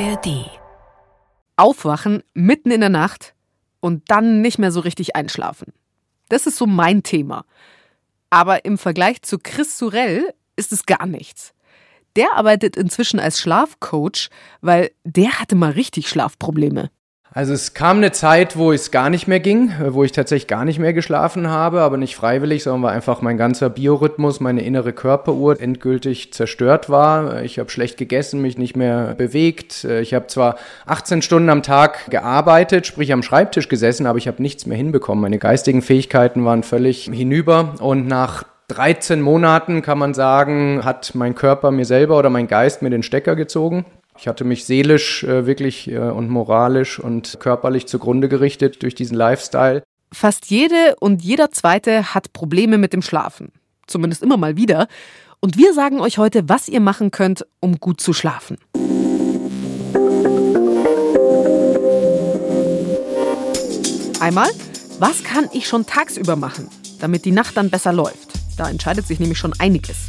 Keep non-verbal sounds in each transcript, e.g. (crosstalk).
ARD. Aufwachen mitten in der Nacht und dann nicht mehr so richtig einschlafen. Das ist so mein Thema. Aber im Vergleich zu Chris Surell ist es gar nichts. Der arbeitet inzwischen als Schlafcoach, weil der hatte mal richtig Schlafprobleme. Also es kam eine Zeit, wo es gar nicht mehr ging, wo ich tatsächlich gar nicht mehr geschlafen habe, aber nicht freiwillig, sondern weil einfach mein ganzer Biorhythmus, meine innere Körperuhr endgültig zerstört war. Ich habe schlecht gegessen, mich nicht mehr bewegt. Ich habe zwar 18 Stunden am Tag gearbeitet, sprich am Schreibtisch gesessen, aber ich habe nichts mehr hinbekommen. Meine geistigen Fähigkeiten waren völlig hinüber und nach 13 Monaten kann man sagen, hat mein Körper mir selber oder mein Geist mir den Stecker gezogen. Ich hatte mich seelisch äh, wirklich äh, und moralisch und körperlich zugrunde gerichtet durch diesen Lifestyle. Fast jede und jeder zweite hat Probleme mit dem Schlafen. Zumindest immer mal wieder. Und wir sagen euch heute, was ihr machen könnt, um gut zu schlafen. Einmal, was kann ich schon tagsüber machen, damit die Nacht dann besser läuft? Da entscheidet sich nämlich schon einiges.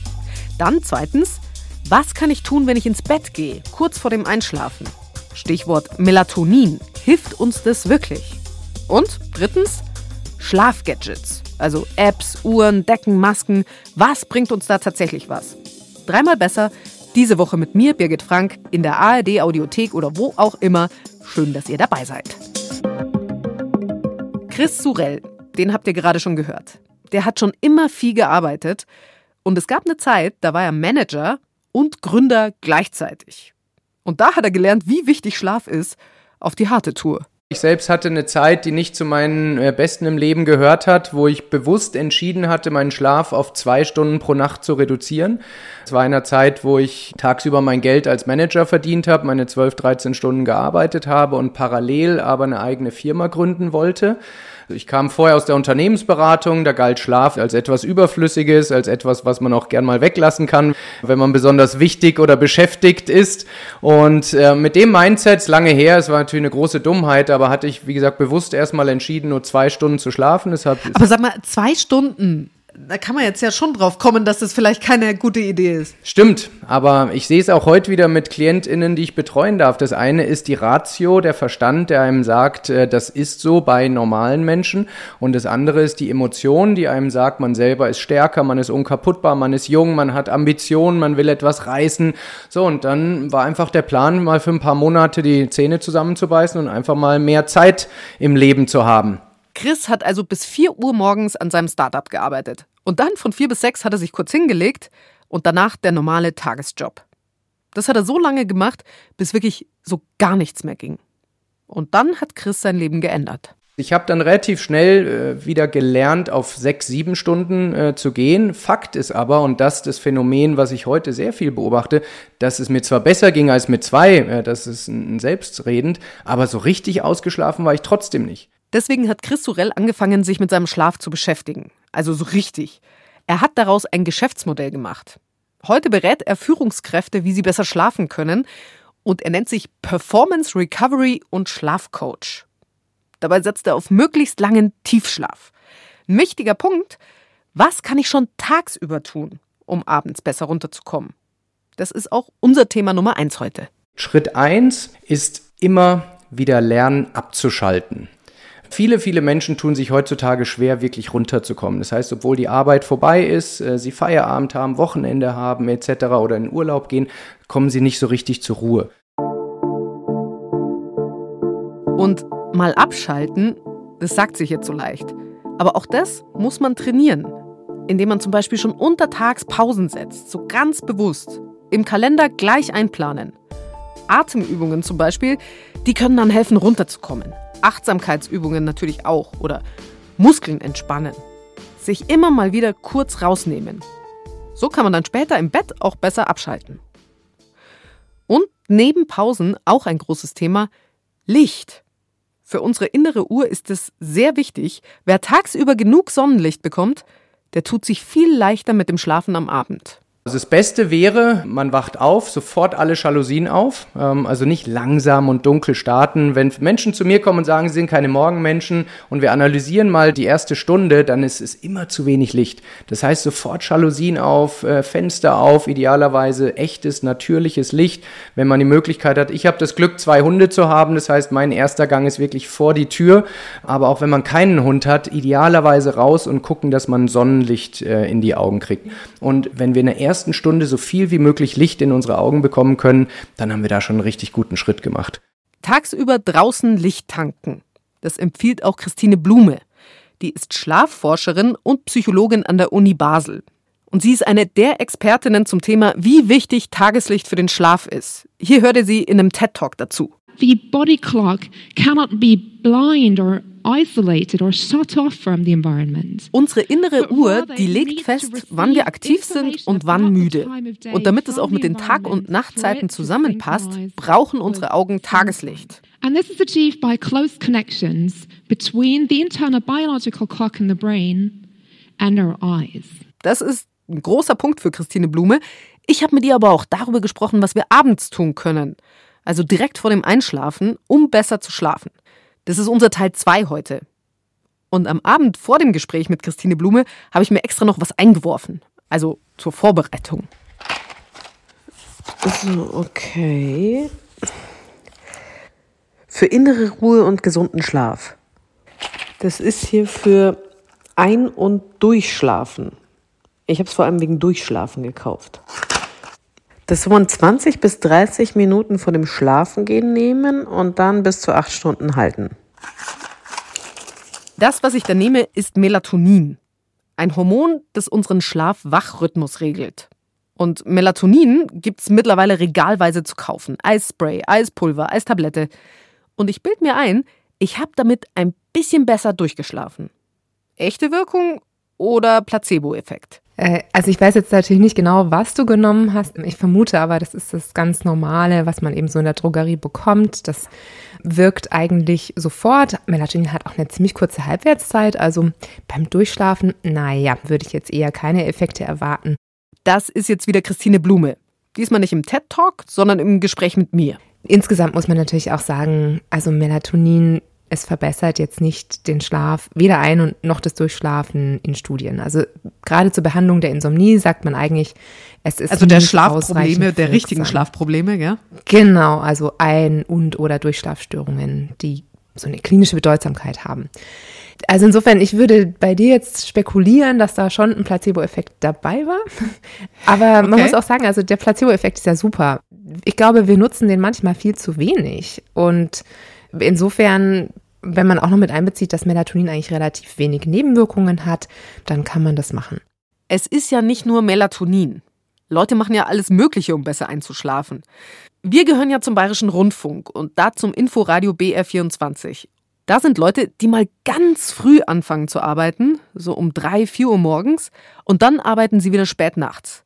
Dann zweitens, was kann ich tun, wenn ich ins Bett gehe, kurz vor dem Einschlafen? Stichwort Melatonin. Hilft uns das wirklich? Und drittens, Schlafgadgets. Also Apps, Uhren, Decken, Masken. Was bringt uns da tatsächlich was? Dreimal besser. Diese Woche mit mir, Birgit Frank, in der ARD Audiothek oder wo auch immer. Schön, dass ihr dabei seid. Chris Surell, den habt ihr gerade schon gehört. Der hat schon immer viel gearbeitet. Und es gab eine Zeit, da war er Manager und Gründer gleichzeitig. Und da hat er gelernt, wie wichtig Schlaf ist auf die harte Tour. Ich selbst hatte eine Zeit, die nicht zu meinen äh, Besten im Leben gehört hat, wo ich bewusst entschieden hatte, meinen Schlaf auf zwei Stunden pro Nacht zu reduzieren. Es war in einer Zeit, wo ich tagsüber mein Geld als Manager verdient habe, meine 12, 13 Stunden gearbeitet habe und parallel aber eine eigene Firma gründen wollte. Ich kam vorher aus der Unternehmensberatung, da galt Schlaf als etwas Überflüssiges, als etwas, was man auch gern mal weglassen kann, wenn man besonders wichtig oder beschäftigt ist. Und äh, mit dem Mindset, lange her, es war natürlich eine große Dummheit, aber hatte ich, wie gesagt, bewusst erstmal entschieden, nur zwei Stunden zu schlafen. Deshalb aber sag mal, zwei Stunden, da kann man jetzt ja schon drauf kommen, dass das vielleicht keine gute Idee ist. Stimmt, aber ich sehe es auch heute wieder mit KlientInnen, die ich betreuen darf. Das eine ist die Ratio, der Verstand, der einem sagt, äh, das ist so bei normalen Menschen. Und das andere ist die Emotion, die einem sagt, man selber ist stärker, man ist unkaputtbar, man ist jung, man hat Ambitionen, man will etwas reißen. So, und dann war einfach der Plan, mal für ein paar Monate die Zähne zusammenzubeißen und einfach mal mehr Zeit im Leben zu haben. Chris hat also bis 4 Uhr morgens an seinem Startup gearbeitet. Und dann von 4 bis 6 hat er sich kurz hingelegt und danach der normale Tagesjob. Das hat er so lange gemacht, bis wirklich so gar nichts mehr ging. Und dann hat Chris sein Leben geändert. Ich habe dann relativ schnell äh, wieder gelernt, auf sechs, sieben Stunden äh, zu gehen. Fakt ist aber, und das ist das Phänomen, was ich heute sehr viel beobachte, dass es mir zwar besser ging als mit zwei, äh, das ist ein selbstredend, aber so richtig ausgeschlafen war ich trotzdem nicht. Deswegen hat Chris Surell angefangen, sich mit seinem Schlaf zu beschäftigen. Also so richtig. Er hat daraus ein Geschäftsmodell gemacht. Heute berät er Führungskräfte, wie sie besser schlafen können. Und er nennt sich Performance Recovery und Schlafcoach. Dabei setzt er auf möglichst langen Tiefschlaf. Ein wichtiger Punkt, was kann ich schon tagsüber tun, um abends besser runterzukommen? Das ist auch unser Thema Nummer eins heute. Schritt eins ist immer wieder lernen abzuschalten. Viele, viele Menschen tun sich heutzutage schwer, wirklich runterzukommen. Das heißt, obwohl die Arbeit vorbei ist, äh, sie Feierabend haben, Wochenende haben etc. oder in Urlaub gehen, kommen sie nicht so richtig zur Ruhe. Und mal abschalten, das sagt sich jetzt so leicht. Aber auch das muss man trainieren, indem man zum Beispiel schon untertags Pausen setzt, so ganz bewusst. Im Kalender gleich einplanen. Atemübungen zum Beispiel, die können dann helfen, runterzukommen. Achtsamkeitsübungen natürlich auch oder Muskeln entspannen. Sich immer mal wieder kurz rausnehmen. So kann man dann später im Bett auch besser abschalten. Und neben Pausen auch ein großes Thema Licht. Für unsere innere Uhr ist es sehr wichtig, wer tagsüber genug Sonnenlicht bekommt, der tut sich viel leichter mit dem Schlafen am Abend. Also das Beste wäre, man wacht auf, sofort alle Jalousien auf, ähm, also nicht langsam und dunkel starten. Wenn Menschen zu mir kommen und sagen, sie sind keine Morgenmenschen und wir analysieren mal die erste Stunde, dann ist es immer zu wenig Licht. Das heißt, sofort Jalousien auf, äh, Fenster auf, idealerweise echtes, natürliches Licht, wenn man die Möglichkeit hat. Ich habe das Glück, zwei Hunde zu haben, das heißt, mein erster Gang ist wirklich vor die Tür. Aber auch wenn man keinen Hund hat, idealerweise raus und gucken, dass man Sonnenlicht äh, in die Augen kriegt. Und wenn wir eine ersten Stunde so viel wie möglich Licht in unsere Augen bekommen können, dann haben wir da schon einen richtig guten Schritt gemacht. Tagsüber draußen Licht tanken. Das empfiehlt auch Christine Blume. Die ist Schlafforscherin und Psychologin an der Uni Basel. Und sie ist eine der Expertinnen zum Thema, wie wichtig Tageslicht für den Schlaf ist. Hier hörte sie in einem TED Talk dazu. The body clock cannot be blind or isolated or shut off from the environment. Unsere innere Uhr, die legt fest, wann wir aktiv sind und wann müde. Und damit es auch mit den Tag- und Nachtzeiten zusammenpasst, brauchen unsere Augen Tageslicht. And this is achieved by close connections between the internal biological clock in the brain and our eyes. Das ist ein großer Punkt für Christine Blume. Ich habe mit ihr aber auch darüber gesprochen, was wir abends tun können. Also direkt vor dem Einschlafen, um besser zu schlafen. Das ist unser Teil 2 heute. Und am Abend vor dem Gespräch mit Christine Blume habe ich mir extra noch was eingeworfen. Also zur Vorbereitung. So, okay. Für innere Ruhe und gesunden Schlaf. Das ist hier für Ein- und Durchschlafen. Ich habe es vor allem wegen Durchschlafen gekauft. Das soll man 20 bis 30 Minuten vor dem Schlafengehen nehmen und dann bis zu acht Stunden halten. Das, was ich da nehme, ist Melatonin. Ein Hormon, das unseren Schlaf-Wach-Rhythmus regelt. Und Melatonin gibt es mittlerweile regalweise zu kaufen. Eisspray, Eispulver, Eistablette. Und ich bild mir ein, ich habe damit ein bisschen besser durchgeschlafen. Echte Wirkung oder Placebo-Effekt? Äh, also ich weiß jetzt natürlich nicht genau, was du genommen hast. Ich vermute aber, das ist das ganz Normale, was man eben so in der Drogerie bekommt. Das wirkt eigentlich sofort. Melatonin hat auch eine ziemlich kurze Halbwertszeit. Also beim Durchschlafen, naja, würde ich jetzt eher keine Effekte erwarten. Das ist jetzt wieder Christine Blume. Diesmal nicht im TED Talk, sondern im Gespräch mit mir. Insgesamt muss man natürlich auch sagen, also Melatonin es verbessert jetzt nicht den Schlaf, weder ein- und noch das Durchschlafen in Studien. Also gerade zur Behandlung der Insomnie sagt man eigentlich, es ist also der Schlafprobleme, der richtigen Schlafprobleme, ja? Genau, also ein- und oder Durchschlafstörungen, die so eine klinische Bedeutsamkeit haben. Also insofern, ich würde bei dir jetzt spekulieren, dass da schon ein Placebo-Effekt dabei war. (laughs) Aber man okay. muss auch sagen, also der Placebo-Effekt ist ja super. Ich glaube, wir nutzen den manchmal viel zu wenig. Und insofern, wenn man auch noch mit einbezieht, dass Melatonin eigentlich relativ wenig Nebenwirkungen hat, dann kann man das machen. Es ist ja nicht nur Melatonin. Leute machen ja alles Mögliche, um besser einzuschlafen. Wir gehören ja zum Bayerischen Rundfunk und da zum Inforadio BR24. Da sind Leute, die mal ganz früh anfangen zu arbeiten, so um drei, vier Uhr morgens, und dann arbeiten sie wieder spät nachts.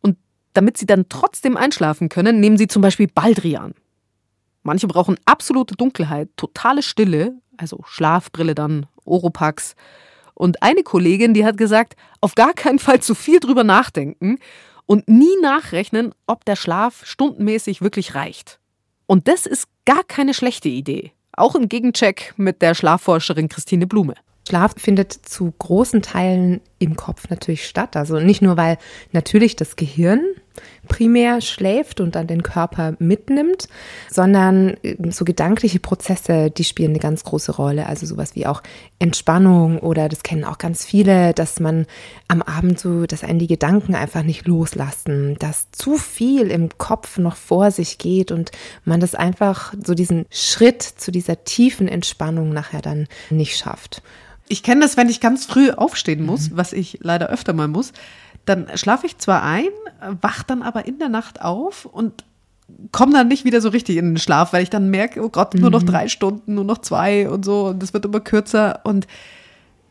Und damit sie dann trotzdem einschlafen können, nehmen sie zum Beispiel Baldrian. Manche brauchen absolute Dunkelheit, totale Stille, also Schlafbrille dann, Oropax. Und eine Kollegin, die hat gesagt, auf gar keinen Fall zu viel drüber nachdenken und nie nachrechnen, ob der Schlaf stundenmäßig wirklich reicht. Und das ist gar keine schlechte Idee. Auch im Gegencheck mit der Schlafforscherin Christine Blume. Schlaf findet zu großen Teilen im Kopf natürlich statt. Also nicht nur, weil natürlich das Gehirn primär schläft und dann den Körper mitnimmt, sondern ähm, so gedankliche Prozesse, die spielen eine ganz große Rolle. Also sowas wie auch Entspannung oder das kennen auch ganz viele, dass man am Abend so, dass einen die Gedanken einfach nicht loslassen, dass zu viel im Kopf noch vor sich geht und man das einfach so diesen Schritt zu dieser tiefen Entspannung nachher dann nicht schafft. Ich kenne das, wenn ich ganz früh aufstehen muss, mhm. was ich leider öfter mal muss. Dann schlafe ich zwar ein, wach dann aber in der Nacht auf und komme dann nicht wieder so richtig in den Schlaf, weil ich dann merke, oh Gott, nur noch mhm. drei Stunden, nur noch zwei und so und das wird immer kürzer. Und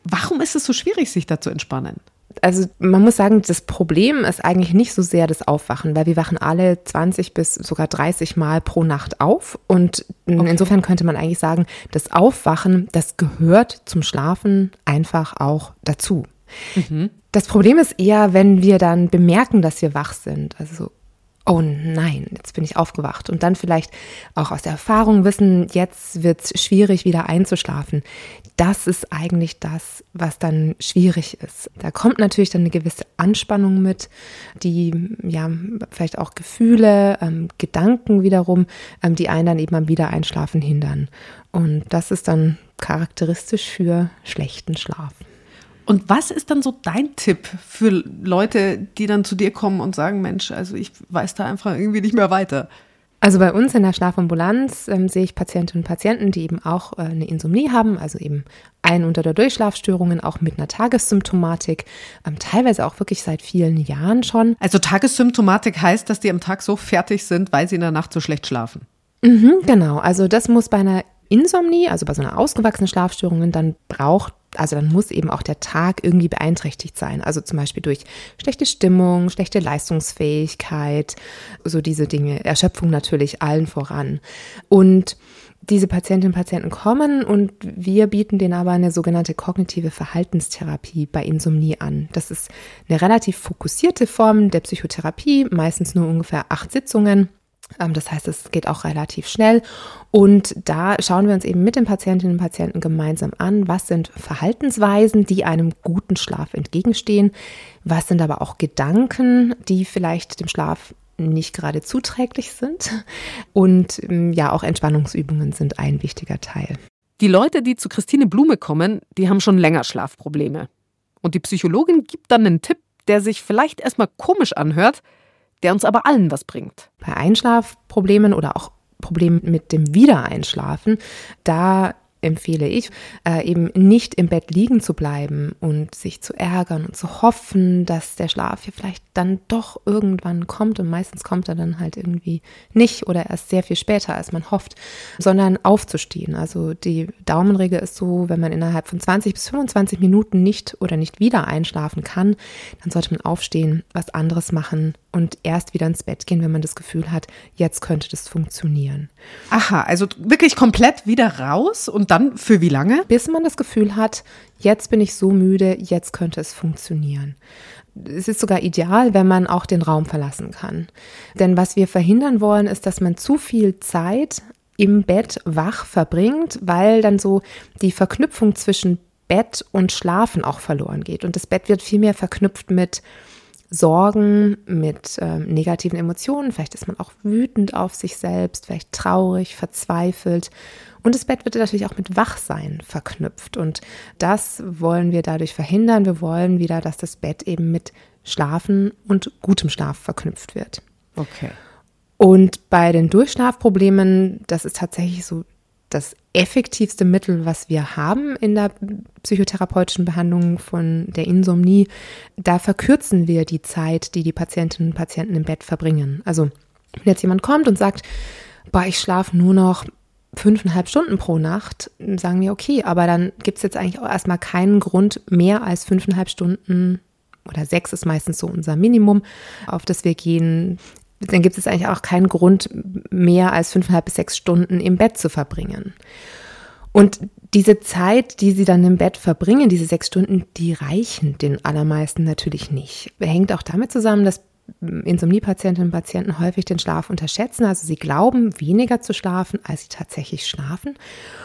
warum ist es so schwierig, sich da zu entspannen? also man muss sagen, das Problem ist eigentlich nicht so sehr das Aufwachen, weil wir wachen alle 20 bis sogar 30 Mal pro Nacht auf. Und okay. insofern könnte man eigentlich sagen, das Aufwachen, das gehört zum Schlafen einfach auch dazu. Mhm. Das Problem ist eher, wenn wir dann bemerken, dass wir wach sind. Also oh nein, jetzt bin ich aufgewacht. Und dann vielleicht auch aus der Erfahrung wissen, jetzt wird es schwierig, wieder einzuschlafen. Das ist eigentlich das, was dann schwierig ist. Da kommt natürlich dann eine gewisse Anspannung mit, die ja vielleicht auch Gefühle, ähm, Gedanken wiederum, ähm, die einen dann eben am Wiedereinschlafen hindern. Und das ist dann charakteristisch für schlechten Schlaf. Und was ist dann so dein Tipp für Leute, die dann zu dir kommen und sagen, Mensch, also ich weiß da einfach irgendwie nicht mehr weiter? Also bei uns in der Schlafambulanz ähm, sehe ich Patientinnen und Patienten, die eben auch äh, eine Insomnie haben, also eben ein- unter der Durchschlafstörungen, auch mit einer Tagessymptomatik, ähm, teilweise auch wirklich seit vielen Jahren schon. Also Tagessymptomatik heißt, dass die am Tag so fertig sind, weil sie in der Nacht so schlecht schlafen. Mhm, genau, also das muss bei einer Insomnie, also bei so einer ausgewachsenen Schlafstörung, dann braucht also dann muss eben auch der Tag irgendwie beeinträchtigt sein. Also zum Beispiel durch schlechte Stimmung, schlechte Leistungsfähigkeit, so diese Dinge, Erschöpfung natürlich allen voran. Und diese Patientinnen und Patienten kommen und wir bieten denen aber eine sogenannte kognitive Verhaltenstherapie bei Insomnie an. Das ist eine relativ fokussierte Form der Psychotherapie, meistens nur ungefähr acht Sitzungen das heißt, es geht auch relativ schnell. Und da schauen wir uns eben mit den Patientinnen und Patienten gemeinsam an, was sind Verhaltensweisen, die einem guten Schlaf entgegenstehen, was sind aber auch Gedanken, die vielleicht dem Schlaf nicht gerade zuträglich sind. Und ähm, ja, auch Entspannungsübungen sind ein wichtiger Teil. Die Leute, die zu Christine Blume kommen, die haben schon länger Schlafprobleme. Und die Psychologin gibt dann einen Tipp, der sich vielleicht erstmal komisch anhört, der uns aber allen was bringt. Bei Einschlafproblemen oder auch Problemen mit dem Wiedereinschlafen, da empfehle ich, äh, eben nicht im Bett liegen zu bleiben und sich zu ärgern und zu hoffen, dass der Schlaf hier vielleicht dann doch irgendwann kommt und meistens kommt er dann halt irgendwie nicht oder erst sehr viel später, als man hofft, sondern aufzustehen. Also die Daumenregel ist so, wenn man innerhalb von 20 bis 25 Minuten nicht oder nicht wieder einschlafen kann, dann sollte man aufstehen, was anderes machen und erst wieder ins Bett gehen, wenn man das Gefühl hat, jetzt könnte das funktionieren. Aha, also wirklich komplett wieder raus und dann für wie lange? Bis man das Gefühl hat, jetzt bin ich so müde, jetzt könnte es funktionieren. Es ist sogar ideal, wenn man auch den Raum verlassen kann. Denn was wir verhindern wollen, ist, dass man zu viel Zeit im Bett wach verbringt, weil dann so die Verknüpfung zwischen Bett und Schlafen auch verloren geht. Und das Bett wird viel mehr verknüpft mit Sorgen, mit äh, negativen Emotionen. Vielleicht ist man auch wütend auf sich selbst, vielleicht traurig, verzweifelt. Und das Bett wird natürlich auch mit Wachsein verknüpft. Und das wollen wir dadurch verhindern. Wir wollen wieder, dass das Bett eben mit Schlafen und gutem Schlaf verknüpft wird. Okay. Und bei den Durchschlafproblemen, das ist tatsächlich so das effektivste Mittel, was wir haben in der psychotherapeutischen Behandlung von der Insomnie. Da verkürzen wir die Zeit, die die Patientinnen und Patienten im Bett verbringen. Also wenn jetzt jemand kommt und sagt, boah, ich schlafe nur noch fünfeinhalb Stunden pro Nacht, sagen wir, okay, aber dann gibt es jetzt eigentlich auch erstmal keinen Grund, mehr als fünfeinhalb Stunden oder sechs ist meistens so unser Minimum, auf das wir gehen, dann gibt es eigentlich auch keinen Grund, mehr als fünfeinhalb bis sechs Stunden im Bett zu verbringen. Und diese Zeit, die sie dann im Bett verbringen, diese sechs Stunden, die reichen den allermeisten natürlich nicht. Hängt auch damit zusammen, dass Insomniepatientinnen und Patienten häufig den Schlaf unterschätzen. Also sie glauben weniger zu schlafen, als sie tatsächlich schlafen.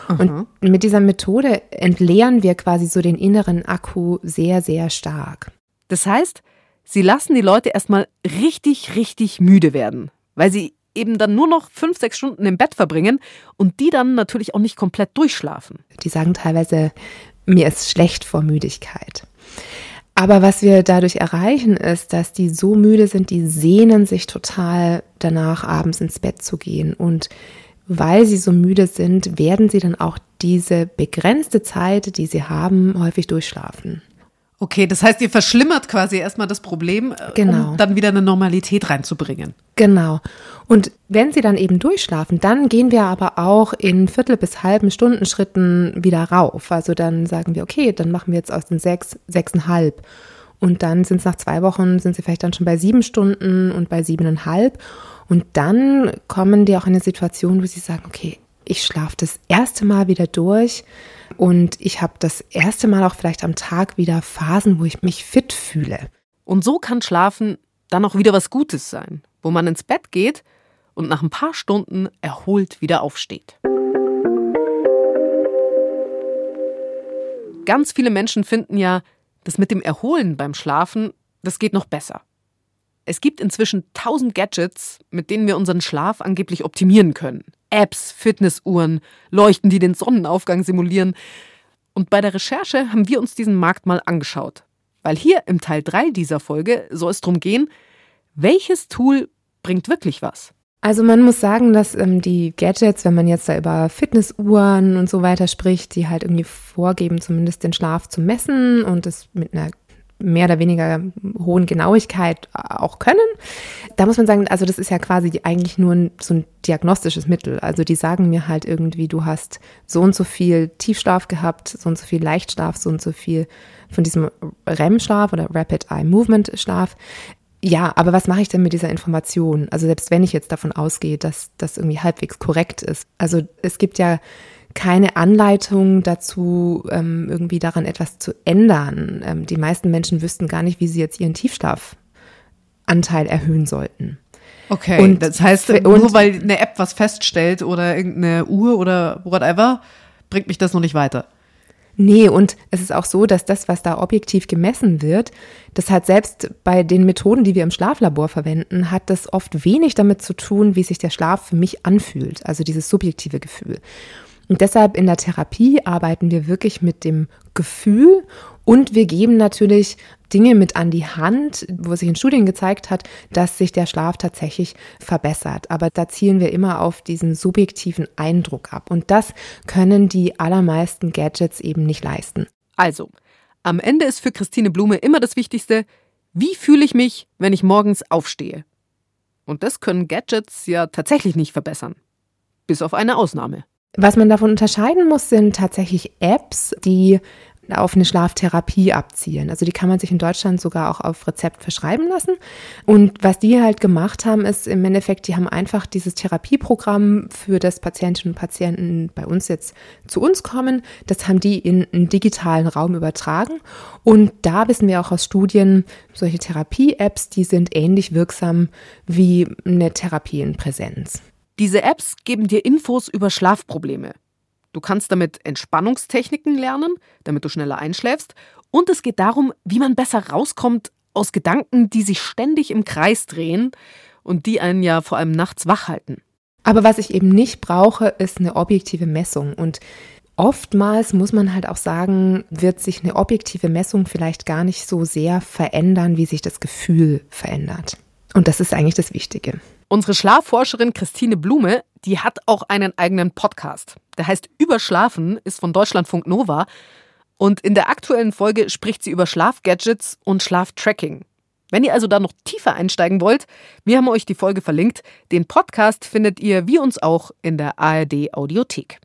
Aha. Und mit dieser Methode entleeren wir quasi so den inneren Akku sehr, sehr stark. Das heißt, Sie lassen die Leute erstmal richtig, richtig müde werden, weil sie eben dann nur noch fünf, sechs Stunden im Bett verbringen und die dann natürlich auch nicht komplett durchschlafen. Die sagen teilweise, mir ist schlecht vor Müdigkeit. Aber was wir dadurch erreichen, ist, dass die so müde sind, die sehnen sich total danach, abends ins Bett zu gehen. Und weil sie so müde sind, werden sie dann auch diese begrenzte Zeit, die sie haben, häufig durchschlafen. Okay, das heißt, ihr verschlimmert quasi erstmal das Problem, äh, genau. um dann wieder eine Normalität reinzubringen. Genau. Und wenn sie dann eben durchschlafen, dann gehen wir aber auch in Viertel bis halben Stundenschritten wieder rauf. Also dann sagen wir, okay, dann machen wir jetzt aus den sechs, sechseinhalb. Und dann sind es nach zwei Wochen, sind sie vielleicht dann schon bei sieben Stunden und bei siebeneinhalb. Und dann kommen die auch in eine Situation, wo sie sagen, okay, ich schlafe das erste Mal wieder durch und ich habe das erste Mal auch vielleicht am Tag wieder Phasen, wo ich mich fit fühle. Und so kann Schlafen dann auch wieder was Gutes sein, wo man ins Bett geht und nach ein paar Stunden erholt wieder aufsteht. Ganz viele Menschen finden ja, das mit dem Erholen beim Schlafen, das geht noch besser. Es gibt inzwischen tausend Gadgets, mit denen wir unseren Schlaf angeblich optimieren können. Apps, Fitnessuhren, Leuchten, die den Sonnenaufgang simulieren. Und bei der Recherche haben wir uns diesen Markt mal angeschaut. Weil hier im Teil 3 dieser Folge soll es darum gehen, welches Tool bringt wirklich was? Also man muss sagen, dass ähm, die Gadgets, wenn man jetzt da über Fitnessuhren und so weiter spricht, die halt irgendwie vorgeben, zumindest den Schlaf zu messen und es mit einer mehr oder weniger hohen Genauigkeit auch können. Da muss man sagen, also das ist ja quasi eigentlich nur ein, so ein diagnostisches Mittel. Also die sagen mir halt irgendwie, du hast so und so viel Tiefschlaf gehabt, so und so viel Leichtschlaf, so und so viel von diesem REM-Schlaf oder Rapid Eye Movement Schlaf. Ja, aber was mache ich denn mit dieser Information? Also selbst wenn ich jetzt davon ausgehe, dass das irgendwie halbwegs korrekt ist. Also es gibt ja keine Anleitung dazu, ähm, irgendwie daran etwas zu ändern. Ähm, die meisten Menschen wüssten gar nicht, wie sie jetzt ihren Tiefschlafanteil erhöhen sollten. Okay, und das heißt, nur weil eine App was feststellt oder irgendeine Uhr oder whatever, bringt mich das noch nicht weiter. Nee, und es ist auch so, dass das, was da objektiv gemessen wird, das hat selbst bei den Methoden, die wir im Schlaflabor verwenden, hat das oft wenig damit zu tun, wie sich der Schlaf für mich anfühlt, also dieses subjektive Gefühl. Und deshalb in der Therapie arbeiten wir wirklich mit dem Gefühl und wir geben natürlich Dinge mit an die Hand, wo sich in Studien gezeigt hat, dass sich der Schlaf tatsächlich verbessert. Aber da zielen wir immer auf diesen subjektiven Eindruck ab. Und das können die allermeisten Gadgets eben nicht leisten. Also, am Ende ist für Christine Blume immer das Wichtigste, wie fühle ich mich, wenn ich morgens aufstehe? Und das können Gadgets ja tatsächlich nicht verbessern. Bis auf eine Ausnahme. Was man davon unterscheiden muss, sind tatsächlich Apps, die auf eine Schlaftherapie abzielen. Also die kann man sich in Deutschland sogar auch auf Rezept verschreiben lassen. Und was die halt gemacht haben, ist im Endeffekt, die haben einfach dieses Therapieprogramm für das Patientinnen und Patienten bei uns jetzt zu uns kommen. Das haben die in einen digitalen Raum übertragen. Und da wissen wir auch aus Studien, solche Therapie-Apps, die sind ähnlich wirksam wie eine Therapie in Präsenz. Diese Apps geben dir Infos über Schlafprobleme. Du kannst damit Entspannungstechniken lernen, damit du schneller einschläfst. Und es geht darum, wie man besser rauskommt aus Gedanken, die sich ständig im Kreis drehen und die einen ja vor allem nachts wach halten. Aber was ich eben nicht brauche, ist eine objektive Messung. Und oftmals muss man halt auch sagen, wird sich eine objektive Messung vielleicht gar nicht so sehr verändern, wie sich das Gefühl verändert. Und das ist eigentlich das Wichtige. Unsere Schlafforscherin Christine Blume, die hat auch einen eigenen Podcast. Der heißt Überschlafen, ist von Deutschlandfunk Nova. Und in der aktuellen Folge spricht sie über Schlafgadgets und Schlaftracking. Wenn ihr also da noch tiefer einsteigen wollt, wir haben euch die Folge verlinkt. Den Podcast findet ihr wie uns auch in der ARD Audiothek.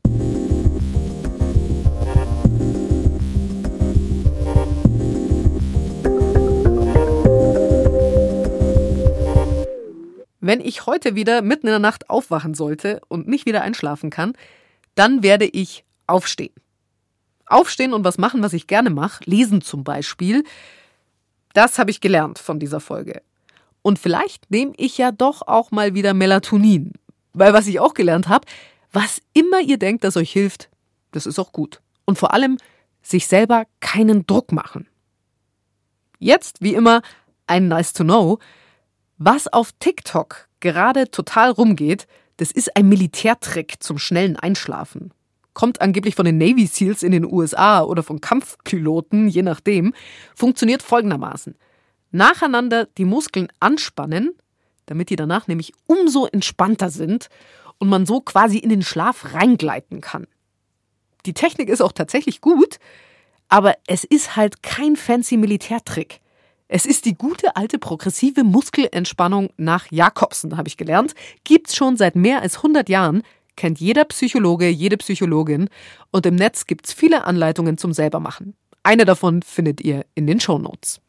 Wenn ich heute wieder mitten in der Nacht aufwachen sollte und nicht wieder einschlafen kann, dann werde ich aufstehen. Aufstehen und was machen, was ich gerne mache, lesen zum Beispiel. Das habe ich gelernt von dieser Folge. Und vielleicht nehme ich ja doch auch mal wieder Melatonin. Weil was ich auch gelernt habe, was immer ihr denkt, das euch hilft, das ist auch gut. Und vor allem sich selber keinen Druck machen. Jetzt, wie immer, ein Nice to Know. Was auf TikTok gerade total rumgeht, das ist ein Militärtrick zum schnellen Einschlafen. Kommt angeblich von den Navy SEALs in den USA oder von Kampfpiloten, je nachdem, funktioniert folgendermaßen. Nacheinander die Muskeln anspannen, damit die danach nämlich umso entspannter sind und man so quasi in den Schlaf reingleiten kann. Die Technik ist auch tatsächlich gut, aber es ist halt kein fancy Militärtrick. Es ist die gute alte progressive Muskelentspannung nach Jakobsen, habe ich gelernt. Gibt's schon seit mehr als 100 Jahren, kennt jeder Psychologe, jede Psychologin und im Netz gibt's viele Anleitungen zum selbermachen. Eine davon findet ihr in den Show Notes.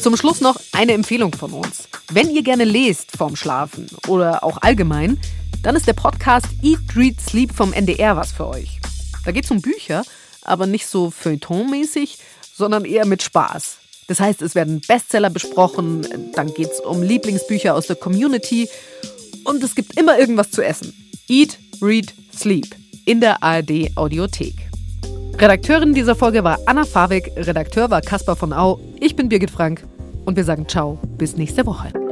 Zum Schluss noch eine Empfehlung von uns. Wenn ihr gerne lest vorm Schlafen oder auch allgemein, dann ist der Podcast Eat, Read, Sleep vom NDR was für euch. Da geht es um Bücher, aber nicht so feuilletonmäßig, sondern eher mit Spaß. Das heißt, es werden Bestseller besprochen, dann geht es um Lieblingsbücher aus der Community und es gibt immer irgendwas zu essen. Eat, Read, Sleep in der ARD Audiothek. Redakteurin dieser Folge war Anna Fawig, Redakteur war Caspar von Au, ich bin Birgit Frank und wir sagen Ciao, bis nächste Woche.